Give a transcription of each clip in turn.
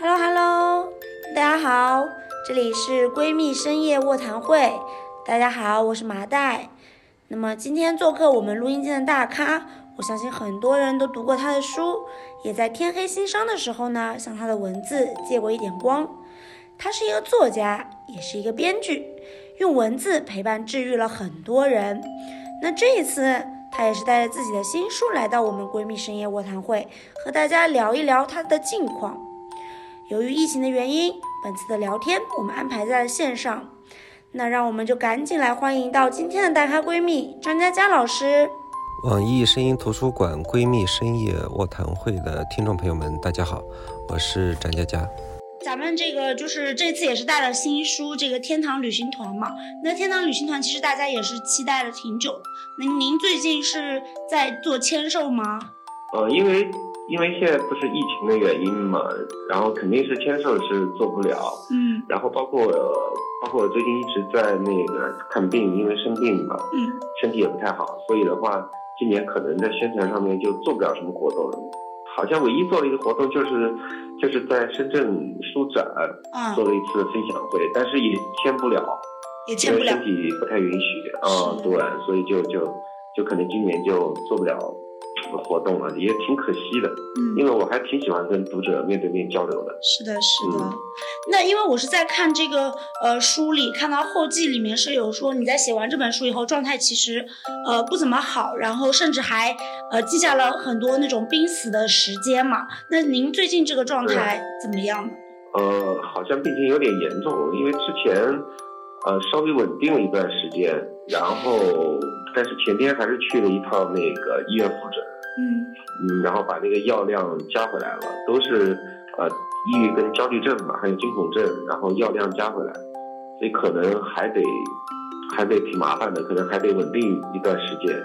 Hello Hello，大家好，这里是闺蜜深夜卧谈会。大家好，我是麻袋。那么今天做客我们录音间的大咖，我相信很多人都读过他的书，也在天黑心伤的时候呢，向他的文字借过一点光。他是一个作家，也是一个编剧，用文字陪伴治愈了很多人。那这一次，他也是带着自己的新书来到我们闺蜜深夜卧谈会，和大家聊一聊他的近况。由于疫情的原因，本次的聊天我们安排在了线上。那让我们就赶紧来欢迎到今天的大咖闺蜜张佳佳老师。网易声音图书馆闺蜜深夜卧谈会的听众朋友们，大家好，我是张佳佳。咱们这个就是这次也是带了新书，这个天堂旅行团嘛。那天堂旅行团其实大家也是期待了挺久的。那您最近是在做签售吗？呃，因为因为现在不是疫情的原因嘛，然后肯定是签售是做不了。嗯然后包括包括我最近一直在那个看病，因为生病嘛，嗯身体也不太好，所以的话，今年可能在宣传上面就做不了什么活动了。好像唯一做了一个活动就是就是在深圳书展啊做，了一次分享会，但是也签不了，因也签不了为身。体不太允许啊、是对，所以就就就可能今年就做不了活动啊，也挺可惜的，嗯因为我还挺喜欢跟读者面对面交流的。是的，是的。嗯那因为我是在看这个呃书里看到后记里面是有说你在写完这本书以后状态其实呃不怎么好，然后甚至还呃记下了很多那种濒死的时间嘛。那您最近这个状态怎么样呢？呃，好像病情有点严重，因为之前呃稍微稳定了一段时间，然后但是前天还是去了一趟那个医院复诊，嗯。嗯，然后把那个药量加回来了，都是呃抑郁跟焦虑症嘛，还有惊恐症，然后药量加回来，所以可能还得还得挺麻烦的，可能还得稳定一段时间，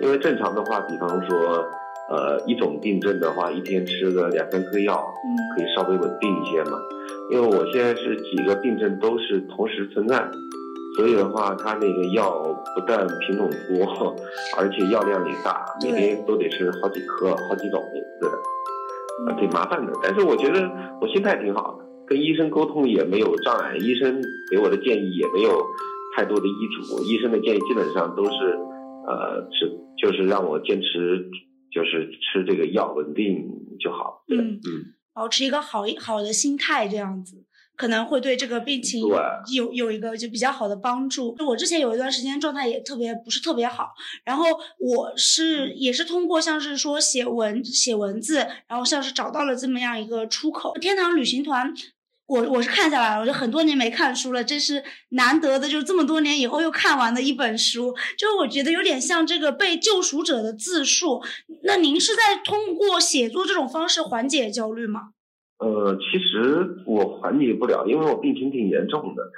因为正常的话，比方说呃一种病症的话，一天吃个两三颗药，嗯。可以稍微稳定一些嘛。因为我现在是几个病症都是同时存在，所以的话，它那个药不但品种多，而且药量也大，每天都得吃好几颗、好几种名字，呃，嗯挺麻烦的。但是我觉得我心态挺好的，跟医生沟通也没有障碍，医生给我的建议也没有太多的医嘱，医生的建议基本上都是呃，只就是让我坚持，就是吃这个药稳定就好。对，嗯嗯。保持一个好一好的心态，这样子可能会对这个病情有有一个就比较好的帮助。就我之前有一段时间状态也特别不是特别好，然后我是也是通过像是说写文写文字，然后像是找到了这么样一个出口。天堂旅行团。我我是看下来了，我就很多年没看书了，这是难得的，就是这么多年以后又看完的一本书，就是我觉得有点像这个被救赎者的自述。那您是在通过写作这种方式缓解焦虑吗？呃，其实我缓解不了，因为我病情挺严重的。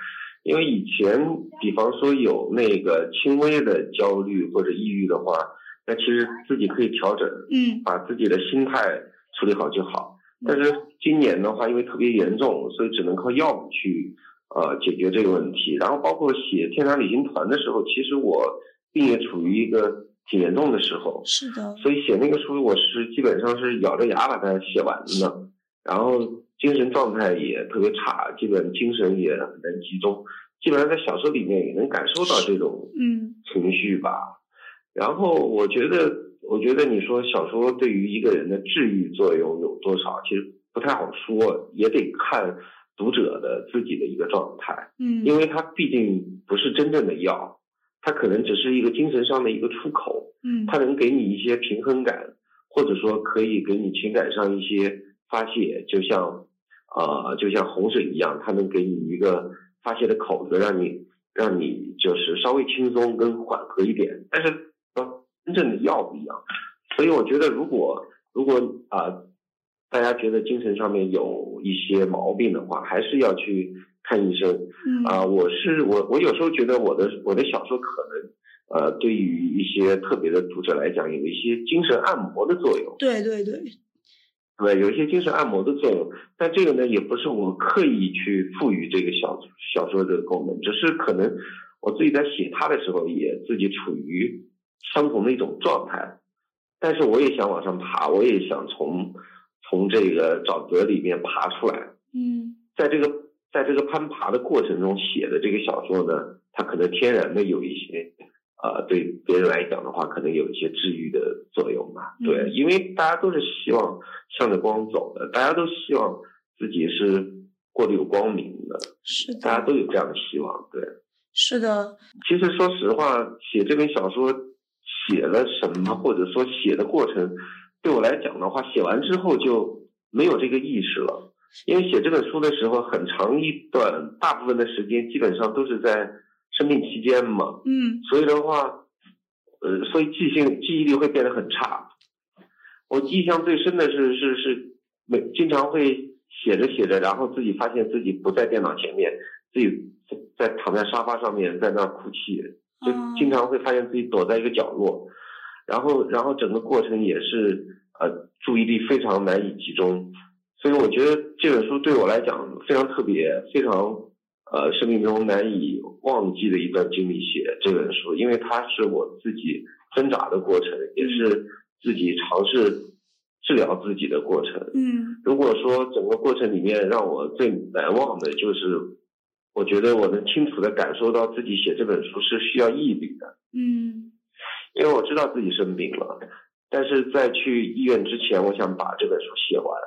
因为以前，比方说有那个轻微的焦虑或者抑郁的话，那其实自己可以调整，嗯把自己的心态处理好就好。但是今年的话，因为特别严重，所以只能靠药物去呃解决这个问题。然后包括写《天堂旅行团》的时候，其实我病也处于一个挺严重的时候，是的，所以写那个书，我是基本上是咬着牙把它写完的，然后精神状态也特别差，基本精神也很难集中，基本上在小说里面也能感受到这种嗯情绪吧。然后我觉得，我觉得你说小说对于一个人的治愈作用有多少，其实不太好说，也得看读者的自己的一个状态，嗯，因为它毕竟不是真正的药，它可能只是一个精神上的一个出口。嗯它能给你一些平衡感，或者说可以给你情感上一些发泄，就像呃，就像洪水一样，它能给你一个发泄的口子，让你让你就是稍微轻松跟缓和一点。但是呃，真正的药不一样，所以我觉得如果如果啊、大家觉得精神上面有一些毛病的话，还是要去看医生。嗯啊、我是我我有时候觉得我的我的小说可能呃，对于一些特别的读者来讲，有一些精神按摩的作用，对对对，对，有一些精神按摩的作用。但这个呢，也不是我刻意去赋予这个小小说这个功能，只是可能我自己在写它的时候，也自己处于相同的一种状态。但是我也想往上爬，我也想从从这个沼泽里面爬出来。嗯在这个在这个攀爬的过程中写的这个小说呢，它可能天然的有一些，呃，对别人来讲的话，可能有一些治愈的作用吧。对，嗯因为大家都是希望向着光走的，大家都希望自己是过得有光明的，是的大家，都有这样的希望。对，是的，其实说实话，写这本小说写了什么，或者说写的过程，对我来讲的话，写完之后就没有这个意识了。因为写这本书的时候，很长一段大部分的时间基本上都是在生病期间嘛，嗯。所以的话，呃，所以记性记忆力会变得很差。我印象最深的是是是每经常会写着写着，然后自己发现自己不在电脑前面，自己在躺在沙发上面在那儿哭泣，就哦。经常会发现自己躲在一个角落，然后然后整个过程也是呃注意力非常难以集中，所以我觉得这本书对我来讲非常特别，非常呃生命中难以忘记的一段经历。写这本书，因为它是我自己挣扎的过程，也是自己尝试治疗自己的过程。嗯如果说整个过程里面让我最难忘的就是，我觉得我能清楚的感受到自己写这本书是需要毅力的，嗯因为我知道自己生病了，但是在去医院之前，我想把这本书写完，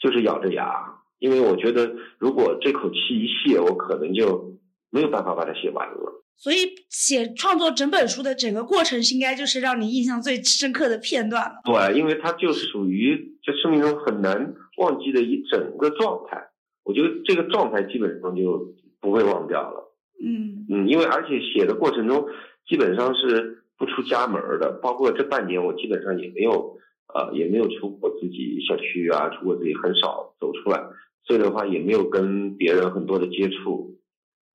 就是咬着牙，因为我觉得如果这口气一泄，我可能就没有办法把它写完了。所以写创作整本书的整个过程，应该就是让你印象最深刻的片段了。对，因为它就属于这生命中很难忘记的一整个状态，我觉得这个状态基本上就不会忘掉了。嗯嗯，因为而且写的过程中基本上是不出家门的，包括这半年我基本上也没有呃也没有出过自己小区啊，出过自己很少走出来，所以的话也没有跟别人很多的接触，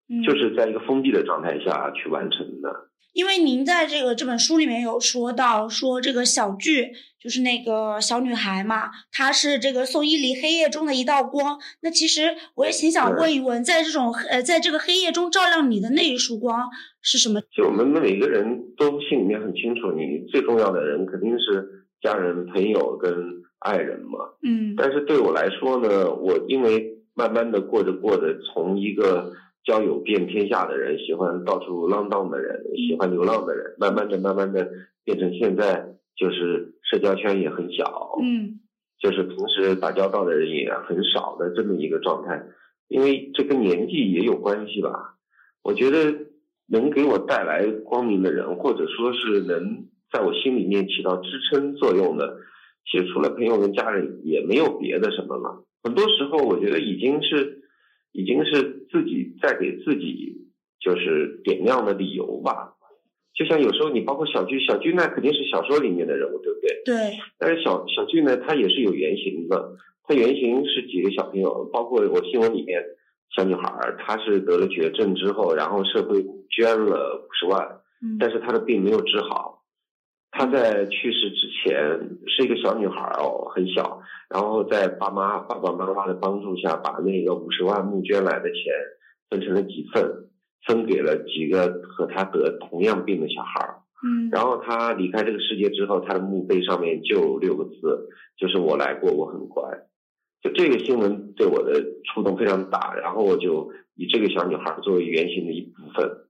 嗯，就是在一个封闭的状态下去完成的。因为您在这个这本书里面有说到，说这个小剧就是那个小女孩嘛，她是这个宋依离黑夜中的一道光。那其实我也挺想问一问，在这种呃，在这个黑夜中照亮你的那一束光是什么？就我们每个人都心里面很清楚，你最重要的人肯定是家人、朋友跟爱人嘛。嗯但是对我来说呢，我因为慢慢的过着过着，从一个交友遍天下的人，喜欢到处浪荡的人，喜欢流浪的人，慢慢的、慢慢的变成现在就是社交圈也很小，嗯就是平时打交道的人也很少的这么一个状态。因为这跟年纪也有关系吧。我觉得能给我带来光明的人，或者说是能在我心里面起到支撑作用的，其实除了朋友跟家人，也没有别的什么了。很多时候，我觉得已经是，已经是自己在给自己就是点亮的理由吧。就像有时候你包括小剧，小剧那肯定是小说里面的人物，对不对？对，但是小小剧呢，它也是有原型的。它原型是几个小朋友，包括我新闻里面小女孩儿，她是得了绝症之后，然后社会捐了五十万，嗯但是她的病没有治好。她在去世之前是一个小女孩哦，很小，然后在爸妈爸爸妈妈的帮助下，把那个五十万募捐来的钱分成了几份，分给了几个和她得同样病的小孩儿。嗯然后她离开这个世界之后，她的墓碑上面就有六个字，就是“我来过，我很乖”。就这个新闻对我的触动非常大，然后我就以这个小女孩作为原型的一部分，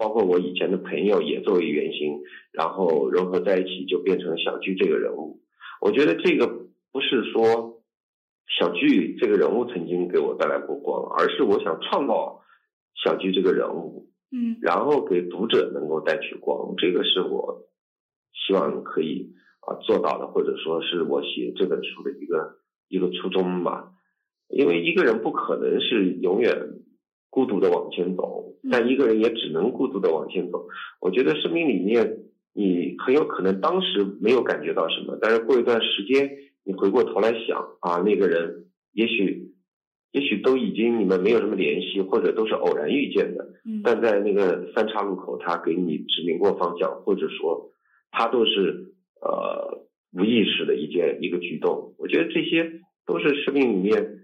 包括我以前的朋友也作为原型，然后融合在一起，就变成小鞠这个人物。我觉得这个不是说小鞠这个人物曾经给我带来过光，而是我想创造小鞠这个人物。嗯然后给读者能够带去光，这个是我希望可以啊做到的，或者说是我写这本书的一个一个初衷吧。因为一个人不可能是永远孤独的往前走，但一个人也只能孤独的往前走。我觉得生命里面，你很有可能当时没有感觉到什么，但是过一段时间，你回过头来想啊，那个人也许。也许都已经你们没有什么联系，或者都是偶然遇见的，嗯但在那个三岔路口，他给你指明过方向，或者说他都是呃无意识的一件一个举动。我觉得这些都是生命里面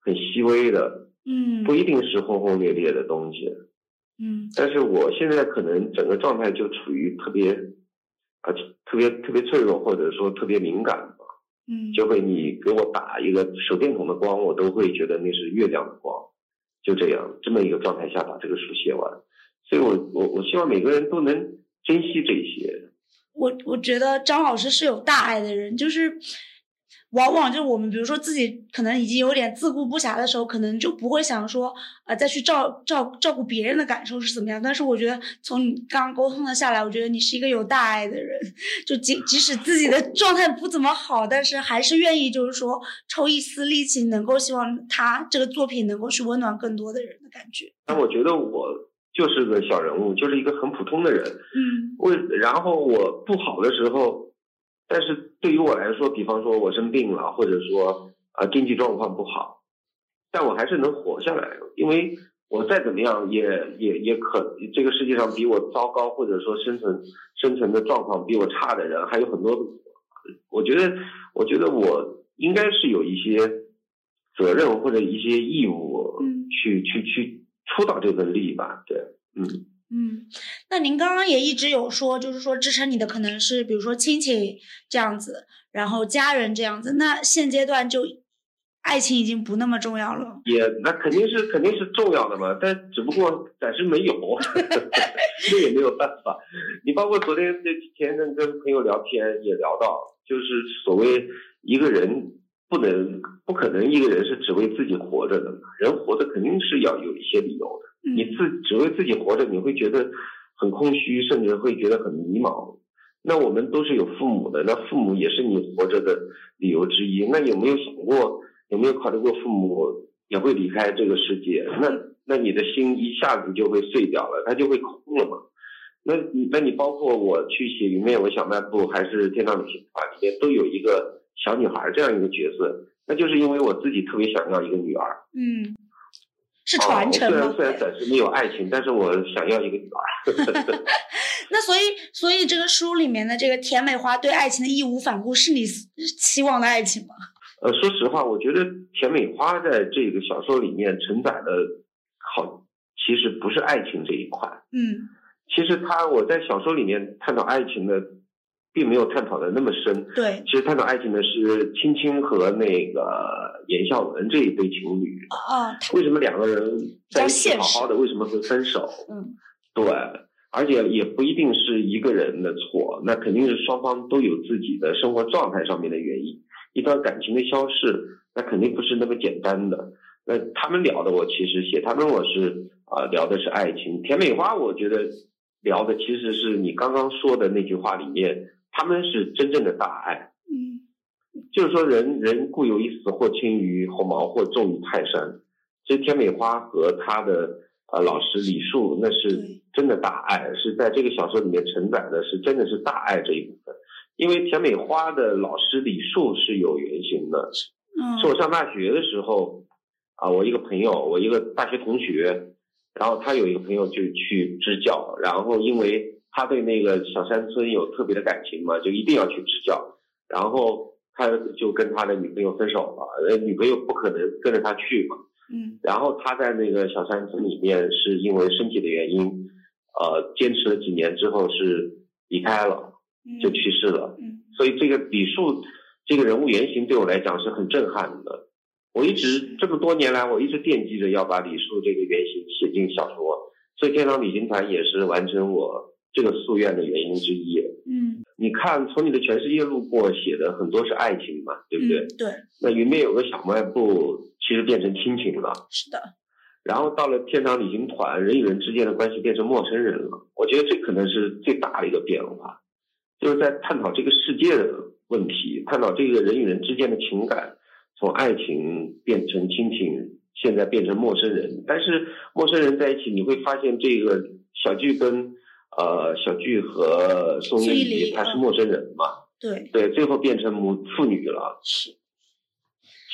很细微的，嗯不一定是轰轰烈烈的东西。嗯但是我现在可能整个状态就处于特别啊、特别特别脆弱，或者说特别敏感吧。嗯，就会你给我打一个手电筒的光，我都会觉得那是月亮的光，就这样这么一个状态下把这个书写完。所以我我我希望每个人都能珍惜这些。我我觉得张老师是有大爱的人，就是往往就是我们比如说自己可能已经有点自顾不暇的时候，可能就不会想说呃再去照照照顾别人的感受是怎么样。但是我觉得从你刚刚沟通的下来，我觉得你是一个有大爱的人，就即即使自己的 状态不怎么好，但是还是愿意就是说抽一丝力气，能够希望他这个作品能够去温暖更多的人的感觉。但我觉得我就是个小人物，就是一个很普通的人。嗯为然后我不好的时候，但是对于我来说，比方说我生病了，或者说啊、经济状况不好，但我还是能活下来，因为我再怎么样也也也可这个世界上比我糟糕或者说生存生存的状况比我差的人还有很多。我觉得我觉得我应该是有一些责任或者一些义务嗯去、去去出到这份力吧，对，嗯。嗯，那您刚刚也一直有说，就是说支撑你的可能是比如说亲情这样子，然后家人这样子。那现阶段就爱情已经不那么重要了。也那肯定是肯定是重要的嘛，但只不过暂时没有，这也没有办法。你包括昨天这前阵跟朋友聊天也聊到，就是所谓一个人不能不可能一个人是只为自己活着的嘛，人活着肯定是要有一些理由的。你自只为自己活着，你会觉得很空虚，甚至会觉得很迷茫。那我们都是有父母的，那父母也是你活着的理由之一。那有没有想过，有没有考虑过父母也会离开这个世界？那那你的心一下子就会碎掉了，它就会空了嘛。那你那你包括我去写《云面我小卖部》还是《天堂旅行团》里面都有一个小女孩这样一个角色，那就是因为我自己特别想要一个女儿。嗯，是啊传承吗？虽然虽然暂时没有爱情，但是我想要一个女儿。那所以所以这个书里面的这个甜美花对爱情的义无反顾，是你期望的爱情吗？呃，说实话，我觉得甜美花在这个小说里面承载的，好，其实不是爱情这一块。嗯其实他我在小说里面探讨爱情的，并没有探讨的那么深。对其实探讨爱情的是青青和那个严孝文这一对情侣，啊，他为什么两个人在一起好好的，为什么会分手？嗯对，而且也不一定是一个人的错，那肯定是双方都有自己的生活状态上面的原因。一段感情的消逝，那肯定不是那么简单的。那他们聊的，我其实写他们，我是啊、聊的是爱情。甜美花，我觉得聊的其实是你刚刚说的那句话里面，他们是真正的大爱。嗯就是说人，人固有一死，或轻于鸿毛，或重于泰山。其实田美花和他的呃老师李树，那是真的大爱，是在这个小说里面承载的是真的是大爱这一部分。因为田美花的老师李树是有原型的，嗯是我上大学的时候啊，我一个朋友，我一个大学同学，然后他有一个朋友就去支教，然后因为他对那个小山村有特别的感情嘛，就一定要去支教，然后他就跟他的女朋友分手了，呃，女朋友不可能跟着他去嘛，嗯。然后他在那个小山村里面是因为身体的原因，呃，坚持了几年之后是离开了，嗯。就去世了。嗯。所以这个李树这个人物原型对我来讲是很震撼的。我一直这么多年来，我一直惦记着要把李树这个原型写进小说，所以《天堂旅行团》也是完成我这个夙愿的原因之一。嗯，你看，从你的全世界路过写的很多是爱情嘛，对不对？嗯对，那云边有个小卖部，其实变成亲情了。是的，然后到了天堂旅行团，人与人之间的关系变成陌生人了。我觉得这可能是最大的一个变化，就是在探讨这个世界的问题，探讨这个人与人之间的情感，从爱情变成亲情，现在变成陌生人。但是陌生人在一起，你会发现这个小聚跟呃小聚和宋一离他是陌生人嘛，对，对，最后变成母父女了。是，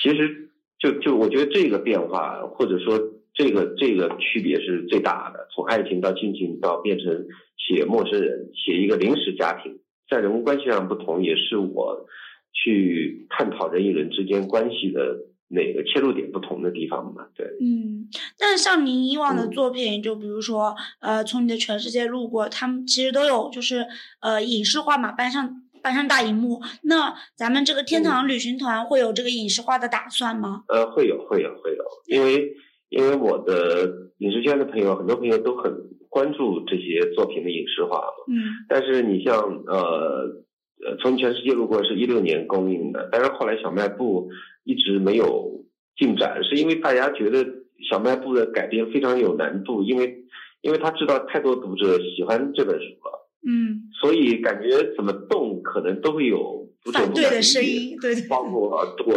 其实就就我觉得这个变化，或者说这个这个区别是最大的，从爱情到亲情到变成写陌生人，写一个临时家庭，在人物关系上不同，也是我去探讨人与人之间关系的哪个切入点不同的地方嘛。对，嗯，但是像您以往的嗯作品，就比如说，呃，从你的全世界路过，他们其实都有就是呃影视化嘛，搬上搬上大荧幕。那咱们这个天堂旅行团会有这个影视化的打算吗？呃，会有，会有，会有，因为因为我的影视圈的朋友，很多朋友都很关注这些作品的影视化嘛。嗯但是你像呃呃，从全世界路过是一六年公映的，但是后来小卖部一直没有进展，是因为大家觉得小卖部的改编非常有难度，因为因为他知道太多读者喜欢这本书了，嗯，所以感觉怎么动可能都会有读者反对的声音，对对。包括对，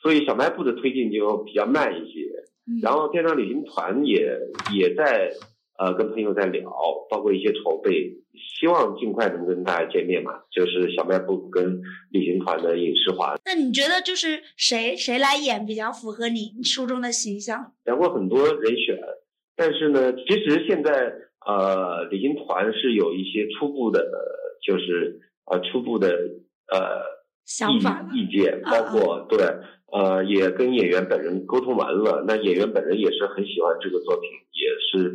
所以小卖部的推进就比较慢一些。嗯然后电商旅行团也也在呃跟朋友在聊，包括一些筹备，希望尽快能跟大家见面嘛。就是小卖部跟旅行团的影视化，那你觉得就是谁谁来演比较符合你书中的形象？聊过很多人选，但是呢，其实现在呃旅行团是有一些初步的，就是呃初步的呃想法意意见，啊包括对呃也跟演员本人沟通完了，那演员本人也是很喜欢这个作品，也是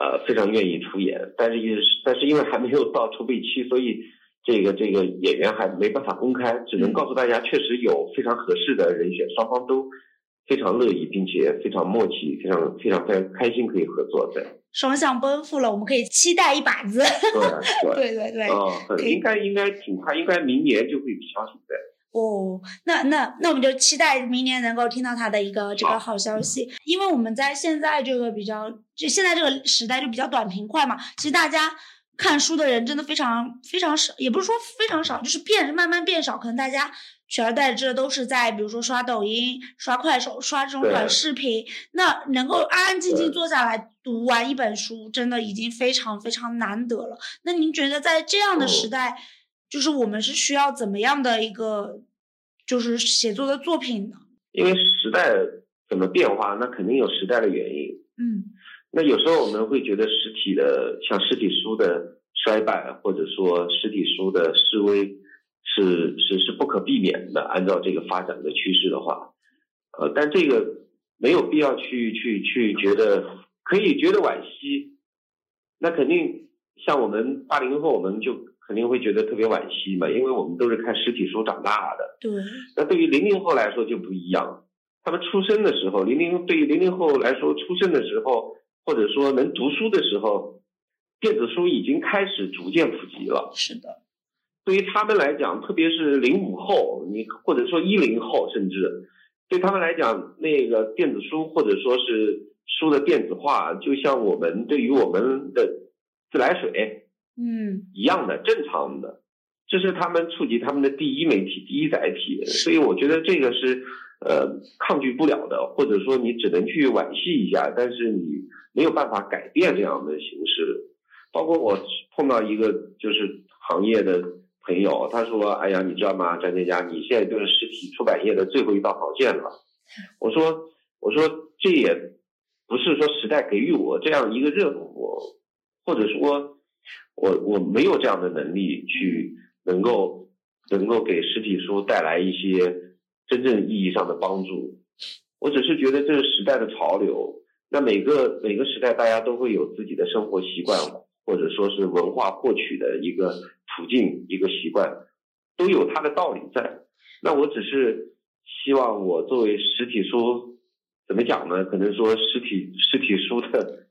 呃非常愿意出演，但是也是但是因为还没有到筹备期，所以这个这个演员还没办法公开，只能告诉大家确实有非常合适的人选，双方都非常乐意，并且非常默契，非常非常非常开心可以合作对双向奔赴了，我们可以期待一把子。对 对。对对应该应该挺快，应该明年就会有消息的。哦，那那那我们就期待明年能够听到他的一个这个好。好消息，因为我们在现在这个比较，就现在这个时代就比较短平快嘛，其实大家看书的人真的非常非常少，也不是说非常少，就是变慢慢变少，可能大家取而代之的都是在比如说刷抖音、刷快手、刷这种短视频，那能够安安静静坐下来读完一本书，真的已经非常非常难得了。那您觉得在这样的时嗯。代，就是我们是需要怎么样的一个就是写作的作品呢？因为时代怎么变化，那肯定有时代的原因。嗯那有时候我们会觉得实体的，像实体书的衰败，或者说实体书的示威，是是是不可避免的。按照这个发展的趋势的话，呃，但这个没有必要去去去觉得可以觉得惋惜。那肯定像我们八零后，我们就肯定会觉得特别惋惜嘛，因为我们都是看实体书长大的。对，那对于零零后来说就不一样，他们出生的时候，零零对于零零后来说，出生的时候，或者说能读书的时候，电子书已经开始逐渐普及了。是的，对于他们来讲，特别是零五后，你或者说一零后，甚至对他们来讲，那个电子书或者说是书的电子化，就像我们对于我们的自来水，嗯一样的正常的，这是他们触及他们的第一媒体、第一载体，所以我觉得这个是呃抗拒不了的，或者说你只能去惋惜一下，但是你没有办法改变这样的形式。包括我碰到一个就是行业的朋友，他说：“哎呀，你知道吗，张建佳，你现在就是实体出版业的最后一道防线了。”我说：“我说这也不是说时代给予我这样一个任务，或者说。”我我没有这样的能力去能够能够给实体书带来一些真正意义上的帮助。我只是觉得这是时代的潮流。那每个每个时代，大家都会有自己的生活习惯，或者说是文化获取的一个途径、一个习惯，都有它的道理在。那我只是希望我作为实体书，怎么讲呢？可能说实体实体书的。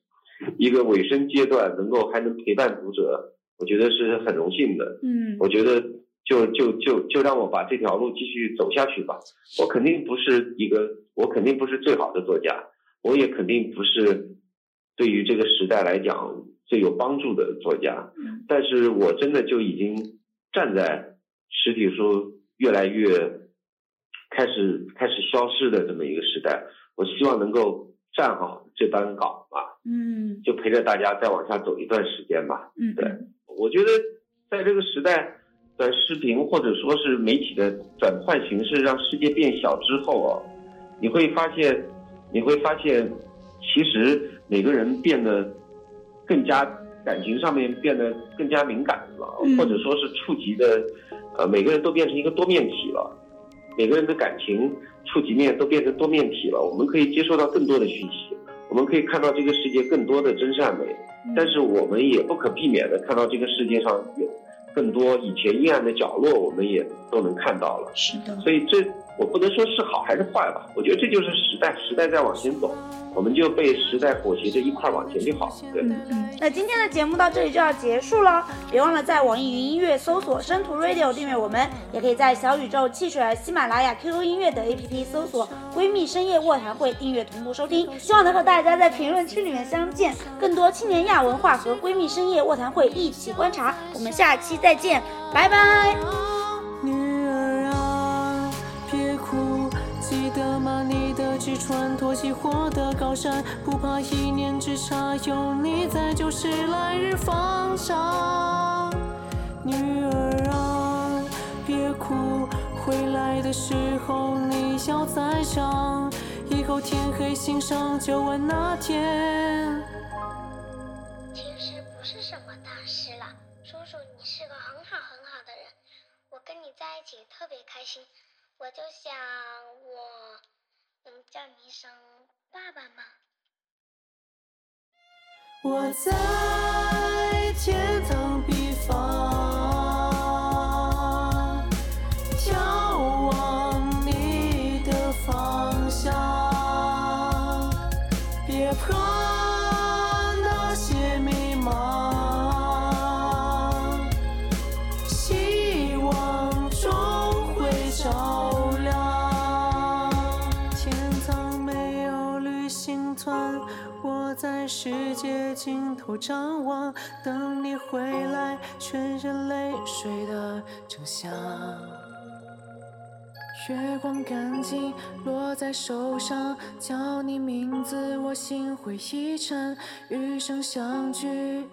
一个尾声阶段，能够还能陪伴读者，我觉得是很荣幸的。嗯我觉得就就就就让我把这条路继续走下去吧。我肯定不是一个，我肯定不是最好的作家，我也肯定不是对于这个时代来讲最有帮助的作家。嗯但是我真的就已经站在实体书越来越开始开始消失的这么一个时代，我希望能够站好这班岗吧。嗯就陪着大家再往下走一段时间吧。嗯，对我觉得在这个时代，短视频或者说是媒体的转换形式让世界变小之后啊，你会发现，你会发现，其实每个人变得更加感情上面变得更加敏感了，嗯或者说是触及的，呃，每个人都变成一个多面体了。每个人的感情触及面都变成多面体了，我们可以接受到更多的讯息，我们可以看到这个世界更多的真善美，但是我们也不可避免的看到这个世界上有更多以前阴暗的角落，我们也都能看到了。是的，所以这我不能说是好还是坏吧，我觉得这就是时代，时代在往前走。我们就被时代裹挟着一块往前就好。对，那今天的节目到这里就要结束了，别忘了在网易云音乐搜索“生图 Radio” 订阅我们，也可以在小宇宙、汽水、喜马拉雅、QQ 音乐等 APP 搜索“闺蜜深夜卧谈会”订阅同步收听。希望能和大家在评论区里面相见，更多青年亚文化和闺蜜深夜卧谈会一起观察。我们下期再见，拜拜。穿脱起火的高山，不怕一念之差，有你在就是来日方长。女儿啊，别哭，回来的时候你要再想，以后天黑心上就问那天。其实不是什么大事了，叔叔你是个很好很好的人，我跟你在一起特别开心，我就想我。能叫你一声爸爸吗？我在天堂彼方。眺望你的方向我张望，等你回来，全是泪水的真相。月光干净落在手上，叫你名字，我心会一颤。余生相聚，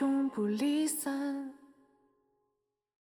永不离散。